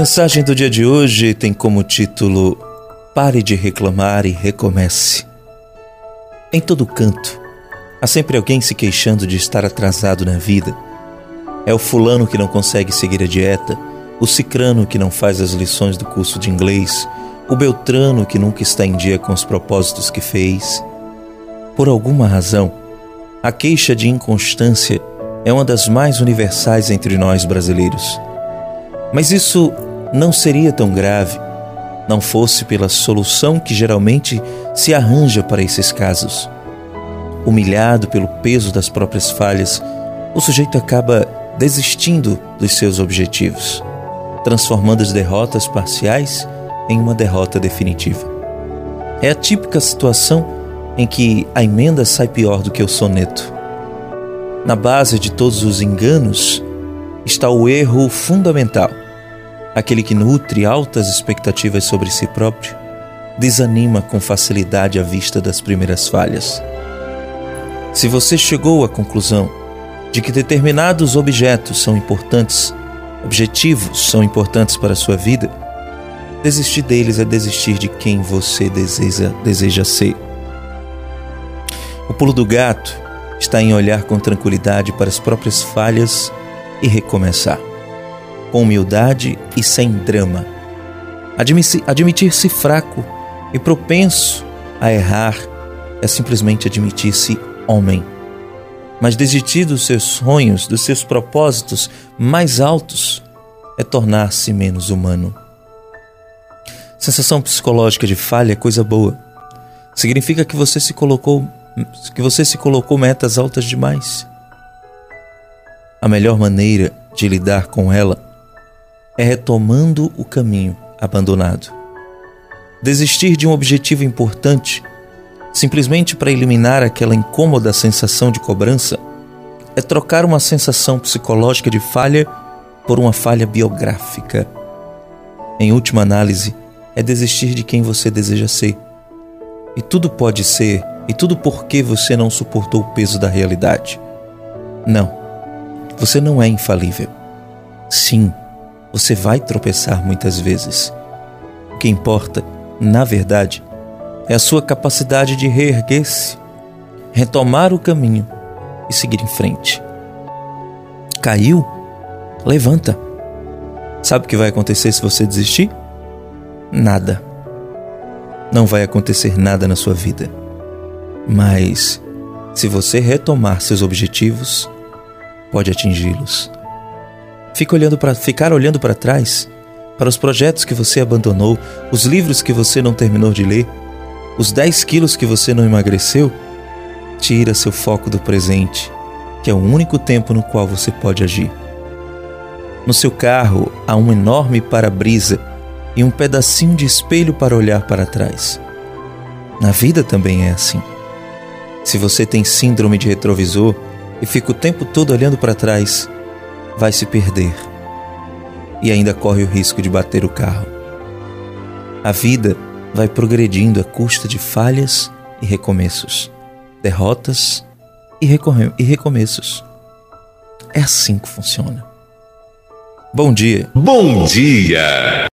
mensagem do dia de hoje tem como título Pare de reclamar e recomece. Em todo canto, há sempre alguém se queixando de estar atrasado na vida. É o fulano que não consegue seguir a dieta, o cicrano que não faz as lições do curso de inglês, o beltrano que nunca está em dia com os propósitos que fez. Por alguma razão, a queixa de inconstância é uma das mais universais entre nós brasileiros. Mas isso não seria tão grave não fosse pela solução que geralmente se arranja para esses casos. Humilhado pelo peso das próprias falhas, o sujeito acaba desistindo dos seus objetivos, transformando as derrotas parciais em uma derrota definitiva. É a típica situação em que a emenda sai pior do que o soneto. Na base de todos os enganos está o erro fundamental Aquele que nutre altas expectativas sobre si próprio desanima com facilidade à vista das primeiras falhas. Se você chegou à conclusão de que determinados objetos são importantes, objetivos são importantes para a sua vida, desistir deles é desistir de quem você deseja, deseja ser. O pulo do gato está em olhar com tranquilidade para as próprias falhas e recomeçar com humildade e sem drama. Admitir-se fraco e propenso a errar é simplesmente admitir-se homem. Mas desistir dos seus sonhos, dos seus propósitos mais altos, é tornar-se menos humano. Sensação psicológica de falha é coisa boa. Significa que você se colocou que você se colocou metas altas demais. A melhor maneira de lidar com ela é retomando o caminho abandonado. Desistir de um objetivo importante, simplesmente para eliminar aquela incômoda sensação de cobrança, é trocar uma sensação psicológica de falha por uma falha biográfica. Em última análise, é desistir de quem você deseja ser. E tudo pode ser, e tudo porque você não suportou o peso da realidade. Não, você não é infalível. Sim, você vai tropeçar muitas vezes. O que importa, na verdade, é a sua capacidade de reerguer-se, retomar o caminho e seguir em frente. Caiu? Levanta. Sabe o que vai acontecer se você desistir? Nada. Não vai acontecer nada na sua vida. Mas, se você retomar seus objetivos, pode atingi-los. Fica olhando para ficar olhando para trás, para os projetos que você abandonou, os livros que você não terminou de ler, os 10 quilos que você não emagreceu, tira seu foco do presente, que é o único tempo no qual você pode agir. No seu carro há um enorme para-brisa e um pedacinho de espelho para olhar para trás. Na vida também é assim. Se você tem síndrome de retrovisor e fica o tempo todo olhando para trás, vai se perder e ainda corre o risco de bater o carro. A vida vai progredindo à custa de falhas e recomeços, derrotas e, e recomeços. É assim que funciona. Bom dia. Bom dia.